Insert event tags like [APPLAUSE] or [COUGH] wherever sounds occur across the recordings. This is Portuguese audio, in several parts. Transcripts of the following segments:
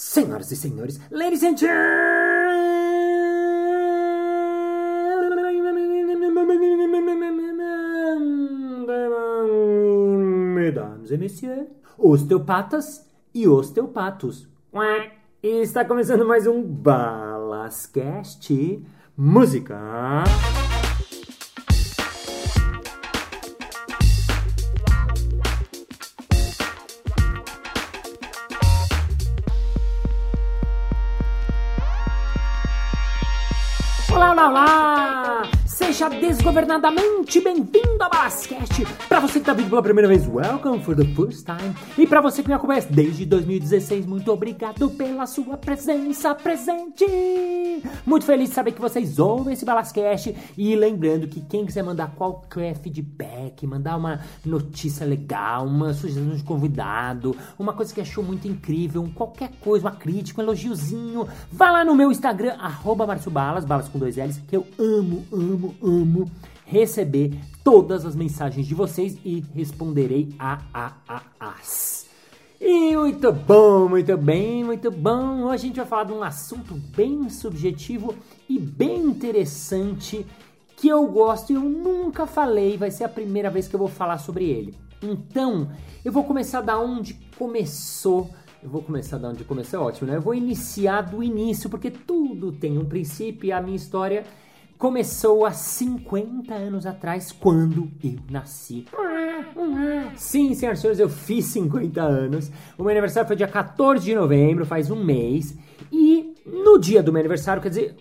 Senhoras e senhores, ladies and gentlemen, mesdames et messieurs, osteopatas e osteopatos. E está começando mais um Balascast Música. Desgovernadamente bem-vindo ao Balascast! Para você que está vindo pela primeira vez, welcome for the first time! E para você que me acompanha desde 2016, muito obrigado pela sua presença presente! Muito feliz de saber que vocês ouvem esse Balascast e lembrando que quem quiser mandar qualquer feedback, mandar uma notícia legal, uma sugestão de convidado, uma coisa que achou muito incrível, qualquer coisa, uma crítica, um elogiozinho, vá lá no meu Instagram, arroba Balas, balas com dois L's, que eu amo, amo, amo receber todas as mensagens de vocês e responderei a a a as. E muito bom, muito bem, muito bom. Hoje a gente vai falar de um assunto bem subjetivo e bem interessante que eu gosto e eu nunca falei, vai ser a primeira vez que eu vou falar sobre ele. Então, eu vou começar da onde começou. Eu vou começar da onde começou, é ótimo, né? Eu vou iniciar do início, porque tudo tem um princípio e a minha história começou há 50 anos atrás, quando eu nasci. Sim, senhoras e senhores, eu fiz 50 anos. O meu aniversário foi dia 14 de novembro, faz um mês. E no dia do meu aniversário, quer dizer,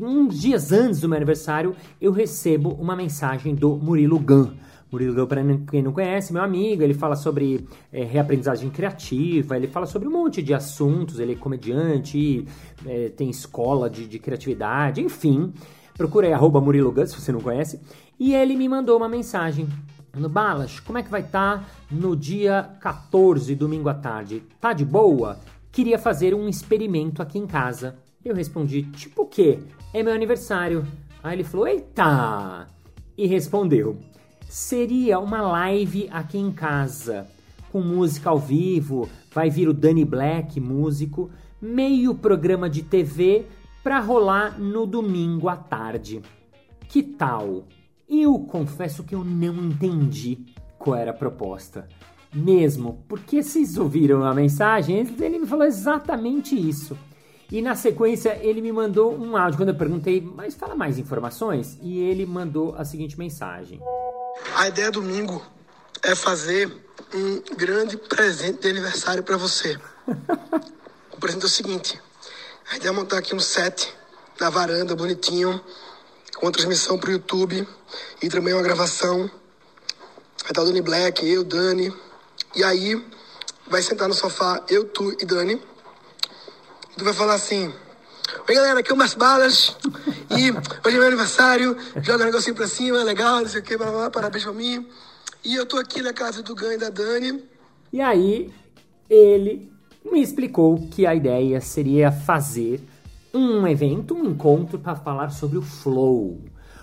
uns dias antes do meu aniversário, eu recebo uma mensagem do Murilo Gun. Murilo Gun, para quem não conhece, meu amigo, ele fala sobre é, reaprendizagem criativa, ele fala sobre um monte de assuntos, ele é comediante, é, tem escola de, de criatividade, enfim. Procura aí, arroba Murilo Gun, se você não conhece. E ele me mandou uma mensagem. No Balas, como é que vai estar tá no dia 14, domingo à tarde? Tá de boa? Queria fazer um experimento aqui em casa. Eu respondi, tipo o quê? É meu aniversário. Aí ele falou, eita! E respondeu, seria uma live aqui em casa, com música ao vivo, vai vir o Danny Black, músico, meio programa de TV para rolar no domingo à tarde. Que tal? Eu confesso que eu não entendi qual era a proposta. Mesmo, porque vocês ouviram a mensagem, ele me falou exatamente isso. E na sequência ele me mandou um áudio quando eu perguntei, mas fala mais informações? E ele mandou a seguinte mensagem: A ideia domingo é fazer um grande presente de aniversário para você. [LAUGHS] o presente é o seguinte: a ideia é montar aqui um set na varanda, bonitinho, com a transmissão pro YouTube e também uma gravação. Vai estar o Dani Black, eu, Dani. E aí, vai sentar no sofá, eu, tu e Dani. Tu vai falar assim: Oi galera, aqui é o Balas. E hoje é meu aniversário. Joga um negocinho pra cima, legal, não sei o que, blá, blá, parabéns pra mim. E eu tô aqui na casa do Gan e da Dani. E aí, ele me explicou que a ideia seria fazer um evento, um encontro para falar sobre o flow.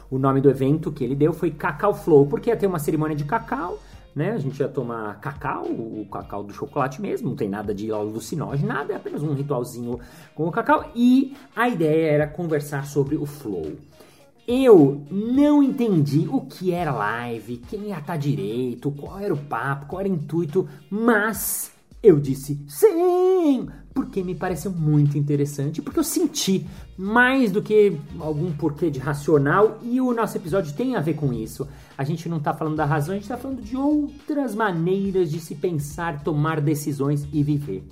O nome do evento que ele deu foi Cacau Flow, porque ia ter uma cerimônia de cacau, né? A gente ia tomar cacau, o cacau do chocolate mesmo, não tem nada de alucinógeno, nada, é apenas um ritualzinho com o cacau. E a ideia era conversar sobre o flow. Eu não entendi o que era live, quem ia estar direito, qual era o papo, qual era o intuito, mas eu disse sim, porque me pareceu muito interessante, porque eu senti mais do que algum porquê de racional e o nosso episódio tem a ver com isso. A gente não está falando da razão, a gente está falando de outras maneiras de se pensar, tomar decisões e viver.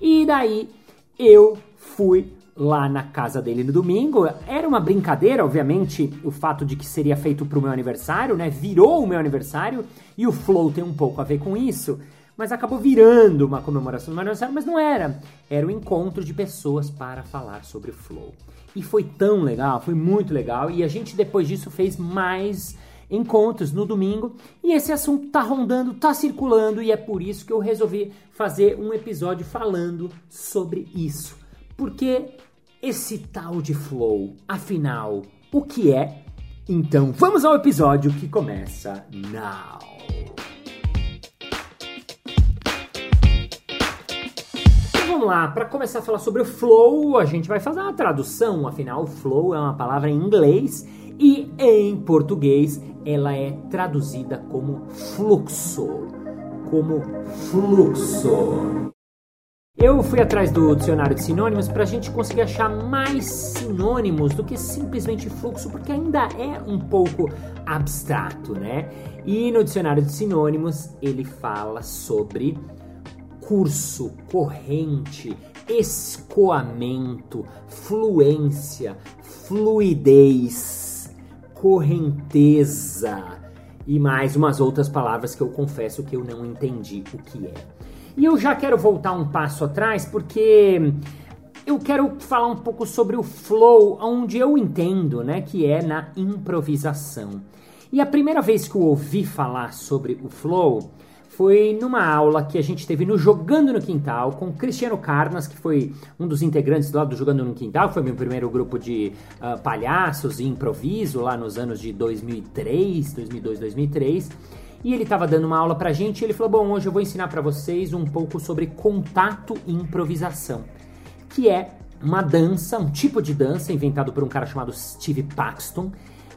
E daí eu fui lá na casa dele no domingo. Era uma brincadeira, obviamente, o fato de que seria feito para o meu aniversário, né? Virou o meu aniversário e o flow tem um pouco a ver com isso mas acabou virando uma comemoração do aniversário, mas não era. Era um encontro de pessoas para falar sobre Flow. E foi tão legal, foi muito legal, e a gente depois disso fez mais encontros no domingo, e esse assunto tá rondando, tá circulando, e é por isso que eu resolvi fazer um episódio falando sobre isso. Porque esse tal de Flow, afinal, o que é? Então vamos ao episódio que começa now. Vamos lá, para começar a falar sobre o flow, a gente vai fazer uma tradução, afinal, flow é uma palavra em inglês e em português ela é traduzida como fluxo. Como fluxo. Eu fui atrás do dicionário de sinônimos para a gente conseguir achar mais sinônimos do que simplesmente fluxo, porque ainda é um pouco abstrato, né? E no dicionário de sinônimos ele fala sobre curso, corrente, escoamento, fluência, fluidez, correnteza e mais umas outras palavras que eu confesso que eu não entendi o que é. E eu já quero voltar um passo atrás porque eu quero falar um pouco sobre o flow, onde eu entendo, né, que é na improvisação. E a primeira vez que eu ouvi falar sobre o flow foi numa aula que a gente teve no Jogando no Quintal com Cristiano Carnas, que foi um dos integrantes lá do Jogando no Quintal, foi meu primeiro grupo de uh, palhaços e improviso lá nos anos de 2003, 2002, 2003. E ele estava dando uma aula pra gente e ele falou: "Bom, hoje eu vou ensinar para vocês um pouco sobre contato e improvisação", que é uma dança, um tipo de dança inventado por um cara chamado Steve Paxton,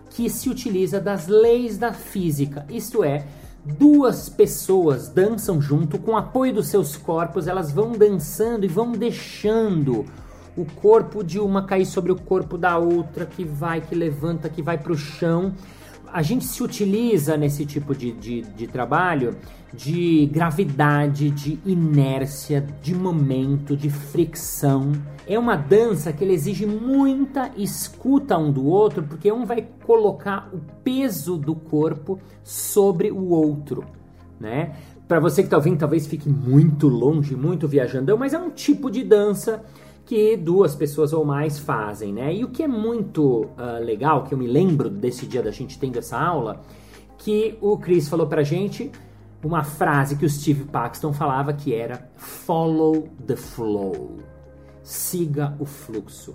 que se utiliza das leis da física, isto é, duas pessoas dançam junto com o apoio dos seus corpos, elas vão dançando e vão deixando o corpo de uma cair sobre o corpo da outra, que vai, que levanta, que vai para o chão. A gente se utiliza nesse tipo de, de, de trabalho de gravidade, de inércia, de momento, de fricção. É uma dança que exige muita escuta um do outro, porque um vai colocar o peso do corpo sobre o outro, né? Para você que está ouvindo, talvez fique muito longe, muito viajandão, mas é um tipo de dança que duas pessoas ou mais fazem, né? E o que é muito uh, legal, que eu me lembro desse dia da gente tendo essa aula, que o Chris falou pra gente uma frase que o Steve Paxton falava que era follow the flow. Siga o fluxo.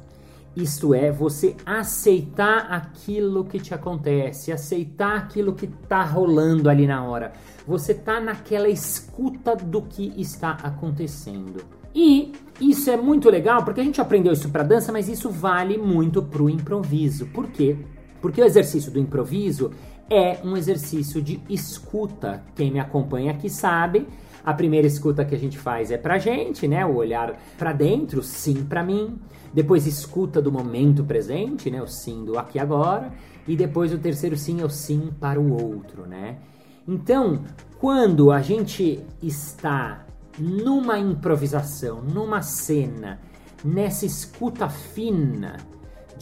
Isto é, você aceitar aquilo que te acontece, aceitar aquilo que está rolando ali na hora. Você tá naquela escuta do que está acontecendo. E isso é muito legal porque a gente aprendeu isso para dança, mas isso vale muito para o improviso. Por quê? Porque o exercício do improviso é um exercício de escuta. Quem me acompanha aqui sabe, a primeira escuta que a gente faz é pra gente, né? O olhar para dentro, sim para mim. Depois escuta do momento presente, né? O sim do aqui agora. E depois o terceiro sim é o sim para o outro, né? Então, quando a gente está numa improvisação, numa cena, nessa escuta fina,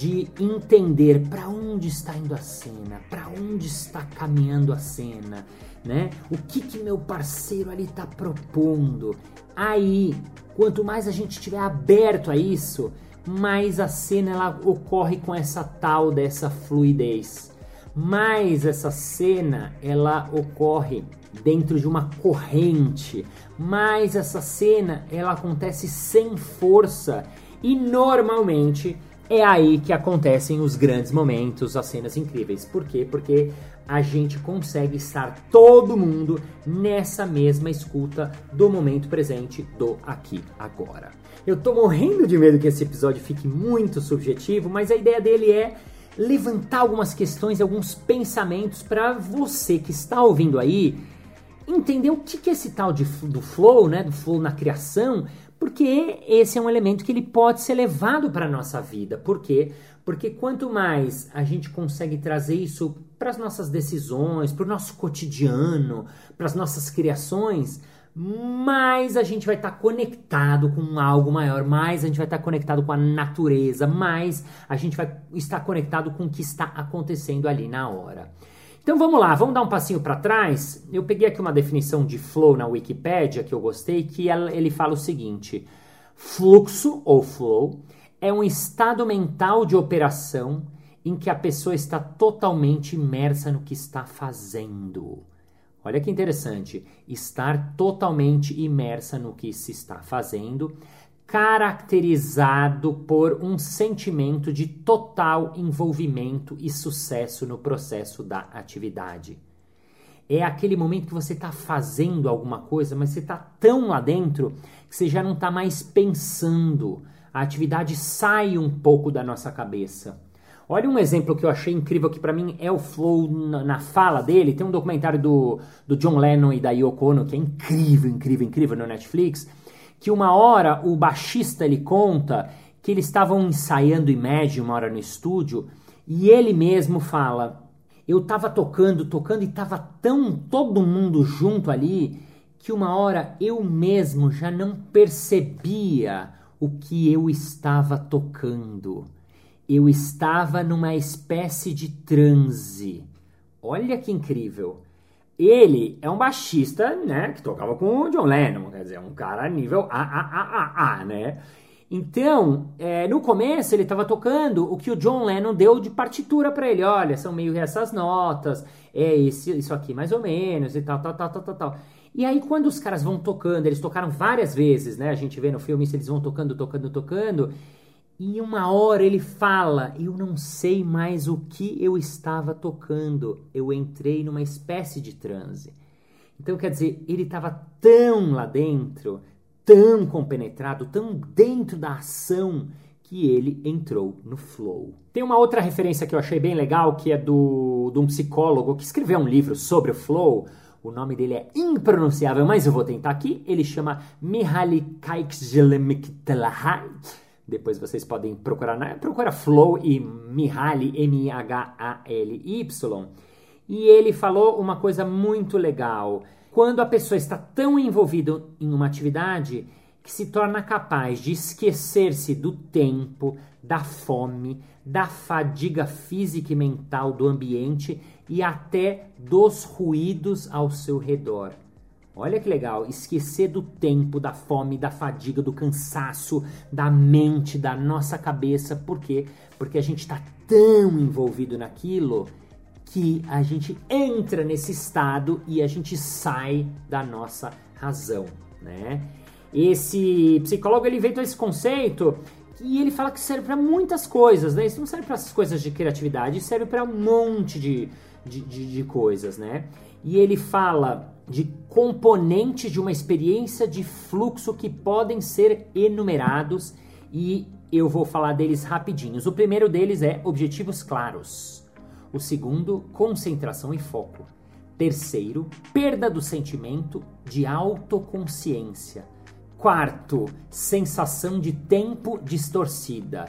de entender para onde está indo a cena, para onde está caminhando a cena, né? O que que meu parceiro ali está propondo. Aí, quanto mais a gente estiver aberto a isso, mais a cena ela ocorre com essa tal dessa fluidez. Mais essa cena ela ocorre dentro de uma corrente, mais essa cena ela acontece sem força e normalmente é aí que acontecem os grandes momentos, as cenas incríveis. Por quê? Porque a gente consegue estar todo mundo nessa mesma escuta do momento presente, do aqui, agora. Eu tô morrendo de medo que esse episódio fique muito subjetivo, mas a ideia dele é levantar algumas questões, alguns pensamentos para você que está ouvindo aí entender o que, que é esse tal de, do flow, né, do flow na criação, porque esse é um elemento que ele pode ser levado para a nossa vida. Por quê? Porque quanto mais a gente consegue trazer isso para as nossas decisões, para o nosso cotidiano, para as nossas criações, mais a gente vai estar tá conectado com algo maior, mais a gente vai estar tá conectado com a natureza, mais a gente vai estar conectado com o que está acontecendo ali na hora. Então vamos lá, vamos dar um passinho para trás. Eu peguei aqui uma definição de flow na Wikipedia que eu gostei, que ele fala o seguinte: fluxo ou flow é um estado mental de operação em que a pessoa está totalmente imersa no que está fazendo. Olha que interessante, estar totalmente imersa no que se está fazendo caracterizado por um sentimento de total envolvimento e sucesso no processo da atividade. é aquele momento que você está fazendo alguma coisa, mas você está tão lá dentro que você já não está mais pensando. A atividade sai um pouco da nossa cabeça. Olha um exemplo que eu achei incrível que para mim é o flow na, fala dele. Tem um documentário do, do John Lennon e da Yoko Ono que é incrível, incrível, incrível no Netflix. Que uma hora o baixista ele conta que eles estavam ensaiando Imagine uma hora no estúdio e ele mesmo fala: eu tava tocando, tocando e tava tão todo mundo junto ali que uma hora eu mesmo já não percebia o que eu estava tocando eu estava numa espécie de transe. Olha que incrível. Ele é um baixista, né, que tocava com o John Lennon, quer dizer, um cara nível A, A, A, A, A, né? Então, é, no começo ele estava tocando o que o John Lennon deu de partitura para ele. Olha, são meio essas notas, é esse, isso aqui mais ou menos e tal, tal, tal, tal, tal, tal. E aí quando os caras vão tocando, eles tocaram várias vezes, né? A gente vê no filme se eles vão tocando, tocando, tocando. E uma hora ele fala: Eu não sei mais o que eu estava tocando. Eu entrei numa espécie de transe. Então, quer dizer, ele estava tão lá dentro, tão compenetrado, tão dentro da ação, que ele entrou no flow. Tem uma outra referência que eu achei bem legal, que é do, de um psicólogo que escreveu um livro sobre o flow. O nome dele é impronunciável, mas eu vou tentar aqui. Ele chama Mihaly Csikszentmihalyi depois vocês podem procurar, né? procura Flow e Mihaly, M-I-H-A-L-Y. E ele falou uma coisa muito legal. Quando a pessoa está tão envolvida em uma atividade que se torna capaz de esquecer-se do tempo, da fome, da fadiga física e mental do ambiente e até dos ruídos ao seu redor. Olha que legal, esquecer do tempo, da fome, da fadiga, do cansaço, da mente, da nossa cabeça. Por quê? Porque a gente está tão envolvido naquilo que a gente entra nesse estado e a gente sai da nossa razão, né? Esse psicólogo ele inventou esse conceito e ele fala que serve para muitas coisas, né? Isso não serve para essas coisas de criatividade, serve para um monte de, de, de, de coisas, né? E ele fala de componentes de uma experiência de fluxo que podem ser enumerados e eu vou falar deles rapidinhos. O primeiro deles é objetivos claros. O segundo, concentração e foco. Terceiro, perda do sentimento de autoconsciência. Quarto, sensação de tempo distorcida.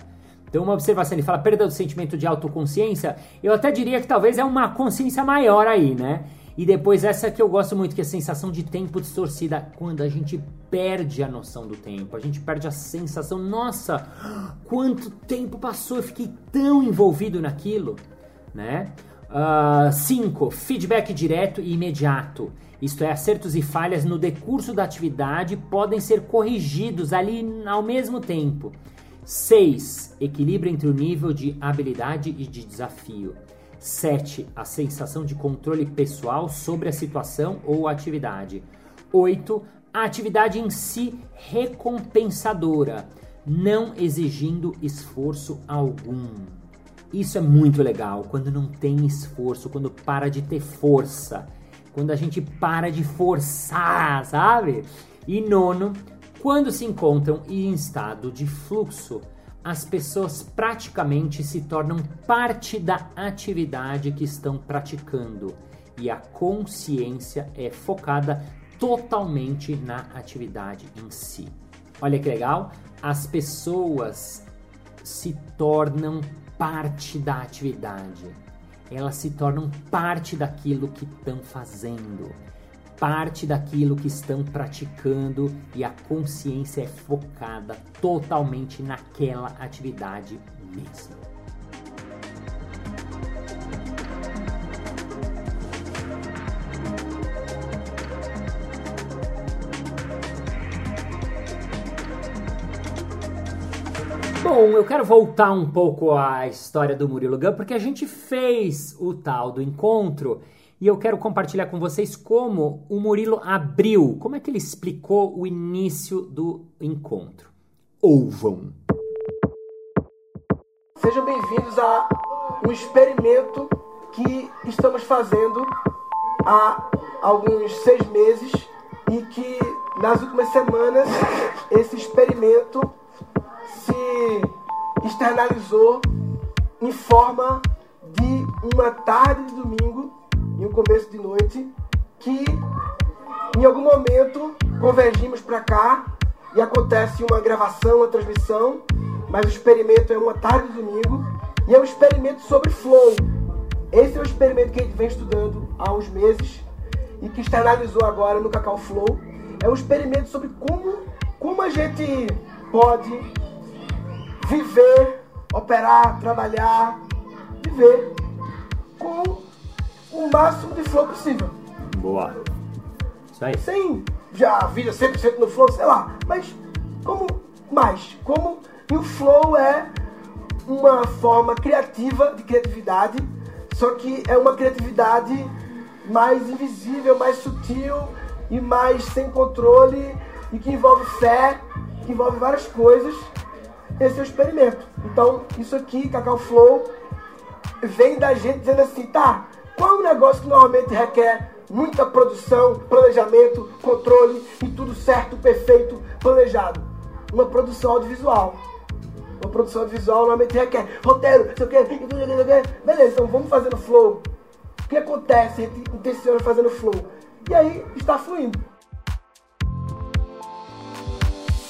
Então, uma observação, ele fala perda do sentimento de autoconsciência. Eu até diria que talvez é uma consciência maior aí, né? E depois essa que eu gosto muito, que é a sensação de tempo distorcida, quando a gente perde a noção do tempo, a gente perde a sensação, nossa, quanto tempo passou, eu fiquei tão envolvido naquilo, né? 5. Uh, feedback direto e imediato. Isto é, acertos e falhas no decurso da atividade podem ser corrigidos ali ao mesmo tempo. 6. Equilíbrio entre o nível de habilidade e de desafio. 7. A sensação de controle pessoal sobre a situação ou atividade. 8. A atividade em si recompensadora, não exigindo esforço algum. Isso é muito legal quando não tem esforço, quando para de ter força, quando a gente para de forçar, sabe? E nono, quando se encontram em estado de fluxo as pessoas praticamente se tornam parte da atividade que estão praticando e a consciência é focada totalmente na atividade em si. Olha que legal, as pessoas se tornam parte da atividade. Elas se tornam parte daquilo que estão fazendo parte daquilo que estão praticando e a consciência é focada totalmente naquela atividade mesmo. Bom, eu quero voltar um pouco à história do Murilo Gun, porque a gente fez o tal do encontro e eu quero compartilhar com vocês como o Murilo abriu, como é que ele explicou o início do encontro. Ouvam! Sejam bem-vindos a um experimento que estamos fazendo há alguns seis meses e que nas últimas semanas esse experimento se externalizou em forma de uma tarde de domingo começo de noite que em algum momento convergimos para cá e acontece uma gravação, uma transmissão, mas o experimento é uma tarde de domingo e é um experimento sobre flow. Esse é um experimento que a gente vem estudando há uns meses e que externalizou agora no Cacau Flow. É um experimento sobre como, como a gente pode viver, operar, trabalhar, viver com o máximo de flow possível. Boa. Isso aí. Sem já a vida 100% no flow, sei lá. Mas como mais? Como e o flow é uma forma criativa de criatividade, só que é uma criatividade mais invisível, mais sutil e mais sem controle e que envolve fé, que envolve várias coisas. Esse é o experimento. Então, isso aqui, Cacau Flow, vem da gente dizendo assim, tá, qual é um negócio que normalmente requer muita produção, planejamento, controle e tudo certo, perfeito, planejado? Uma produção audiovisual. Uma produção audiovisual normalmente requer roteiro, sei o quê, beleza, então vamos fazer no flow. O que acontece? A gente intenciona fazendo flow. E aí está fluindo.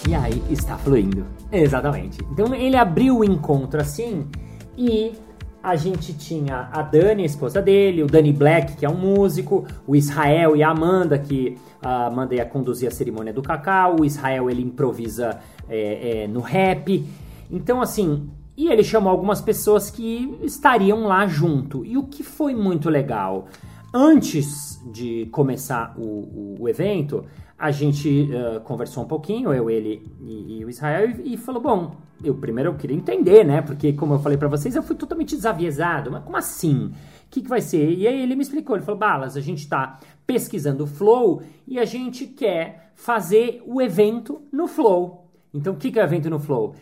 E aí está fluindo. Exatamente. Então ele abriu o encontro assim e a gente tinha a Dani, a esposa dele, o Danny Black, que é um músico, o Israel e a Amanda, que a Amanda ia conduzir a cerimônia do cacau, o Israel ele improvisa é, é, no rap. Então, assim, e ele chamou algumas pessoas que estariam lá junto. E o que foi muito legal, antes de começar o, o, o evento, a gente uh, conversou um pouquinho, eu, ele e, e o Israel, e, e, falou: bom, eu primeiro eu queria entender, né? Porque, como eu falei para vocês, eu fui totalmente desaviesado. Mas como assim? O que, que vai ser? E aí ele me explicou: ele falou, Balas, a gente tá pesquisando o Flow e a gente quer fazer o evento no Flow. Então, o que, que é o evento no Flow?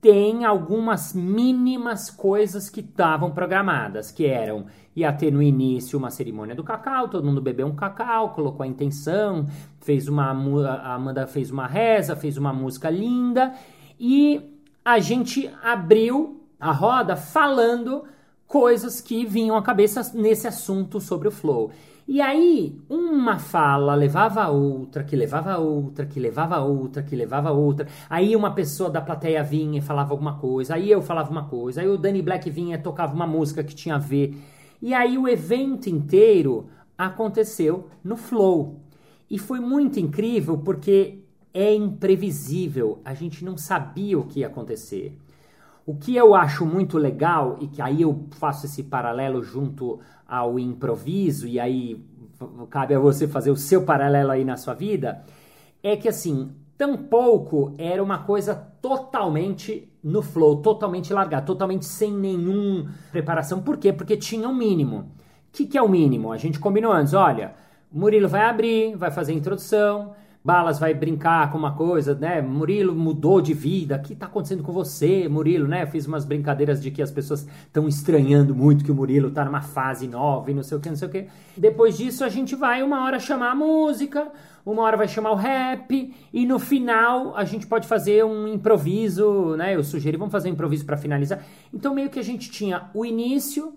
Tem algumas mínimas coisas que estavam programadas, que eram ia ter no início uma cerimônia do cacau, todo mundo bebeu um cacau, colocou a intenção, fez uma a Amanda fez uma reza, fez uma música linda e a gente abriu a roda falando coisas que vinham à cabeça nesse assunto sobre o flow. E aí, uma fala levava a outra, que levava a outra, que levava a outra, que levava a outra. Aí uma pessoa da plateia vinha e falava alguma coisa. Aí eu falava uma coisa. Aí o Danny Black vinha e tocava uma música que tinha a ver. E aí o evento inteiro aconteceu no flow. E foi muito incrível porque é imprevisível. A gente não sabia o que ia acontecer. O que eu acho muito legal, e que aí eu faço esse paralelo junto ao improviso, e aí cabe a você fazer o seu paralelo aí na sua vida, é que assim, tampouco era uma coisa totalmente no flow, totalmente largada, totalmente sem nenhuma preparação. Por quê? Porque tinha um mínimo. O que, que é o mínimo? A gente combinou antes, olha, Murilo vai abrir, vai fazer a introdução, Balas vai brincar com uma coisa, né? Murilo mudou de vida. O que está acontecendo com você, Murilo, né? Eu fiz umas brincadeiras de que as pessoas estão estranhando muito que o Murilo está numa fase nova e não sei o que, não sei o que. Depois disso, a gente vai uma hora chamar a música, uma hora vai chamar o rap e no final a gente pode fazer um improviso, né? Eu sugeri, vamos fazer um improviso para finalizar. Então, meio que a gente tinha o início,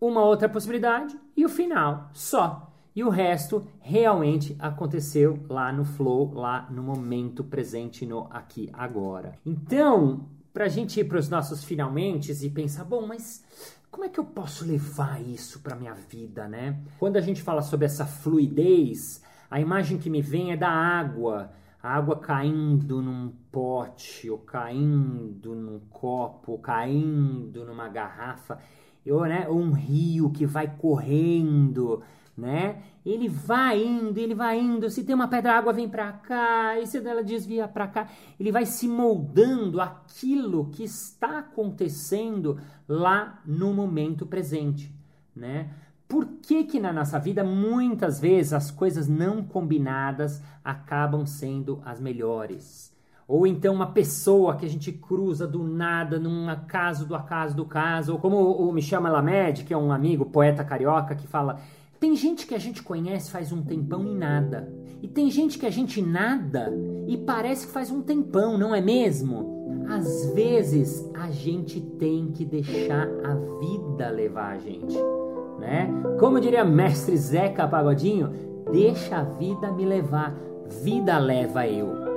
uma outra possibilidade e o final só. E o resto realmente aconteceu lá no flow, lá no momento presente, no aqui, agora. Então, para a gente ir para os nossos finalmente e pensar, bom, mas como é que eu posso levar isso para minha vida, né? Quando a gente fala sobre essa fluidez, a imagem que me vem é da água. A água caindo num pote, ou caindo num copo, ou caindo numa garrafa, ou, né, um rio que vai correndo né? Ele vai indo, ele vai indo. Se tem uma pedra, a água vem para cá, e se ela desvia para cá, ele vai se moldando aquilo que está acontecendo lá no momento presente, né? Por que que na nossa vida muitas vezes as coisas não combinadas acabam sendo as melhores? Ou então uma pessoa que a gente cruza do nada, num acaso do acaso do caso, ou como o Michel Malamed, que é um amigo, poeta carioca, que fala Tem gente que a gente conhece faz um tempão e nada. E tem gente que a gente nada e parece que faz um tempão, não é mesmo? Às vezes a gente tem que deixar a vida levar a gente, né? Como diria mestre Zeca Pagodinho, deixa a vida me levar, vida leva eu.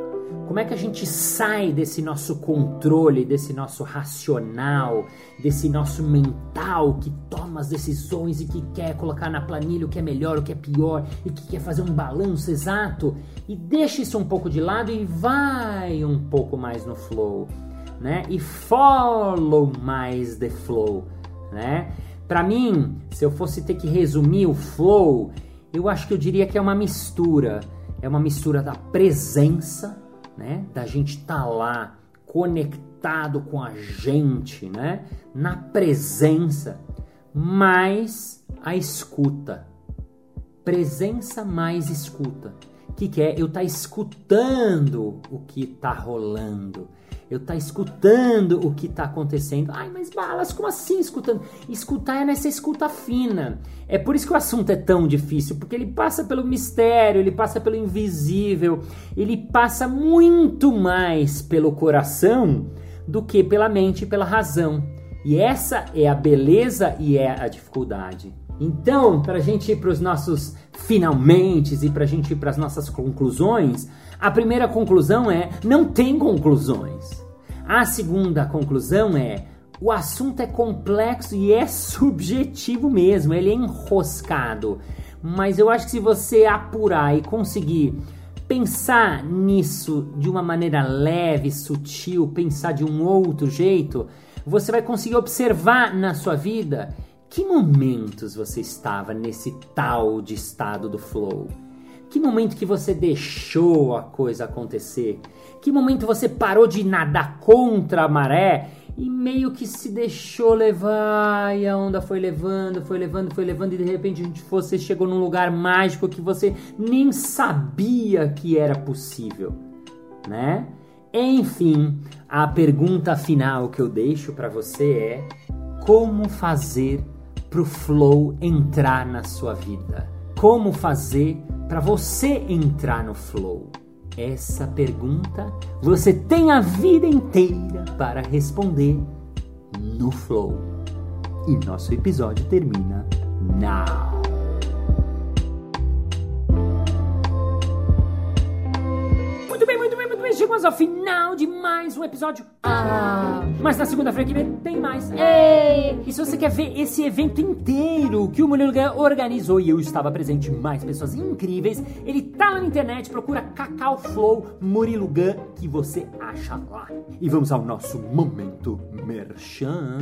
Como é que a gente sai desse nosso controle, desse nosso racional, desse nosso mental que toma as decisões e que quer colocar na planilha o que é melhor, o que é pior e que quer fazer um balanço exato e deixa isso um pouco de lado e vai um pouco mais no flow, né? E follow mais the flow, né? Para mim, se eu fosse ter que resumir o flow, eu acho que eu diria que é uma mistura, é uma mistura da presença né? Da gente estar tá lá conectado com a gente, né? Na presença, mais a escuta. Presença mais escuta. O que, que é? Eu estar tá escutando o que está rolando eu tá escutando o que tá acontecendo. Ai, mas balas, como assim escutando? Escutar é nessa escuta fina. É por isso que o assunto é tão difícil, porque ele passa pelo mistério, ele passa pelo invisível, ele passa muito mais pelo coração do que pela mente e pela razão. E essa é a beleza e é a dificuldade. Então, para a gente ir para os nossos finalmente e para a gente ir para as nossas conclusões, a primeira conclusão é: não tem conclusões. A segunda conclusão é: o assunto é complexo e é [LAUGHS] subjetivo mesmo, ele é enroscado. Mas eu acho que se você apurar e conseguir pensar nisso de uma maneira leve, sutil, pensar de um outro jeito, você vai conseguir observar na sua vida que momentos você estava nesse tal de estado do flow. Que momento que você deixou a coisa acontecer? Que momento você parou de nadar contra a maré e meio que se deixou levar e a onda foi levando, foi levando, foi levando e de repente você chegou num lugar mágico que você nem sabia que era possível, né? Enfim, a pergunta final que eu deixo para você é: como fazer pro flow entrar na sua vida? Como fazer para você entrar no flow? Essa pergunta você tem a vida inteira para responder no flow. E nosso episódio termina now. Chegamos ao final de mais um episódio. Ah, mas na segunda-feira que vem tem mais. Ei! E se você quer ver esse evento inteiro que o Murilo organizou e eu estava presente, mais pessoas incríveis, ele tá lá na internet, procura Cacau Flow Murilo Gun que você acha lá. E vamos ao nosso momento merchan.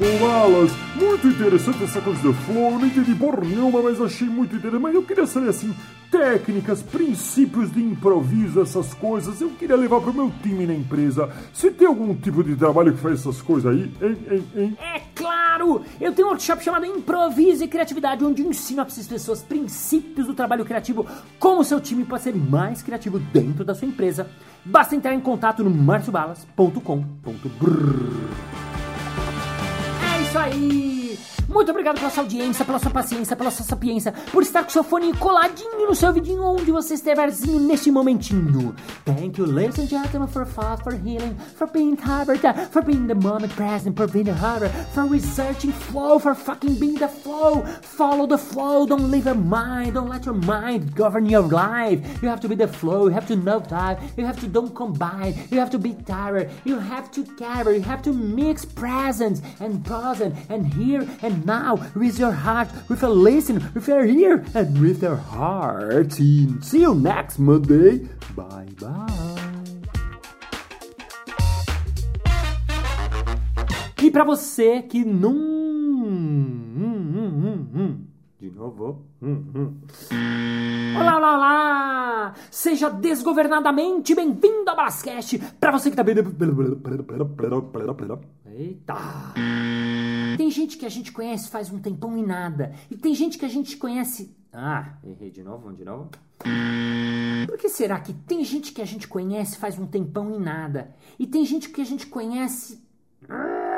Ô Alas, muito interessante essa coisa do flow, eu não entendi nenhuma, mas achei muito interessante. Mas eu queria saber assim, técnicas, princípios de improviso, essas coisas, eu queria levar pro meu time na empresa. Você tem algum tipo de trabalho que faz essas coisas aí? Hein, hein, hein? É claro! Eu tenho um workshop chamado Improviso e Criatividade, onde eu ensino a essas pessoas princípios do trabalho criativo, como o seu time pode ser mais criativo dentro da sua empresa. Basta entrar em contato no marciobalas.com.br isso aí! Muito obrigado pela sua audiência, pela sua paciência, pela sua sapiência, por estar com seu fone coladinho no seu vidinho onde você estiverzinho neste momentinho. Thank you, ladies and gentlemen, for fast, for healing, for being tired, for being the moment present, for being the horror, for researching flow, for fucking being the flow. Follow the flow, don't leave your mind, don't let your mind govern your life. You have to be the flow, you have to know time, you have to don't combine, you have to be tired, you have to carry, you have to mix presence and present and here and now with your heart, with a listen, with your ear, and with your heart. See you next Monday. Bye bye. E para você que não. De novo. Olá, olá, olá! Seja desgovernadamente bem-vindo ao Basquete! Para você que tá bem. Eita! Tem gente que a gente conhece faz um tempão e nada. E tem gente que a gente conhece. Ah, errei de novo, vamos de novo. Por que será que tem gente que a gente conhece faz um tempão e nada? E tem gente que a gente conhece. Ah,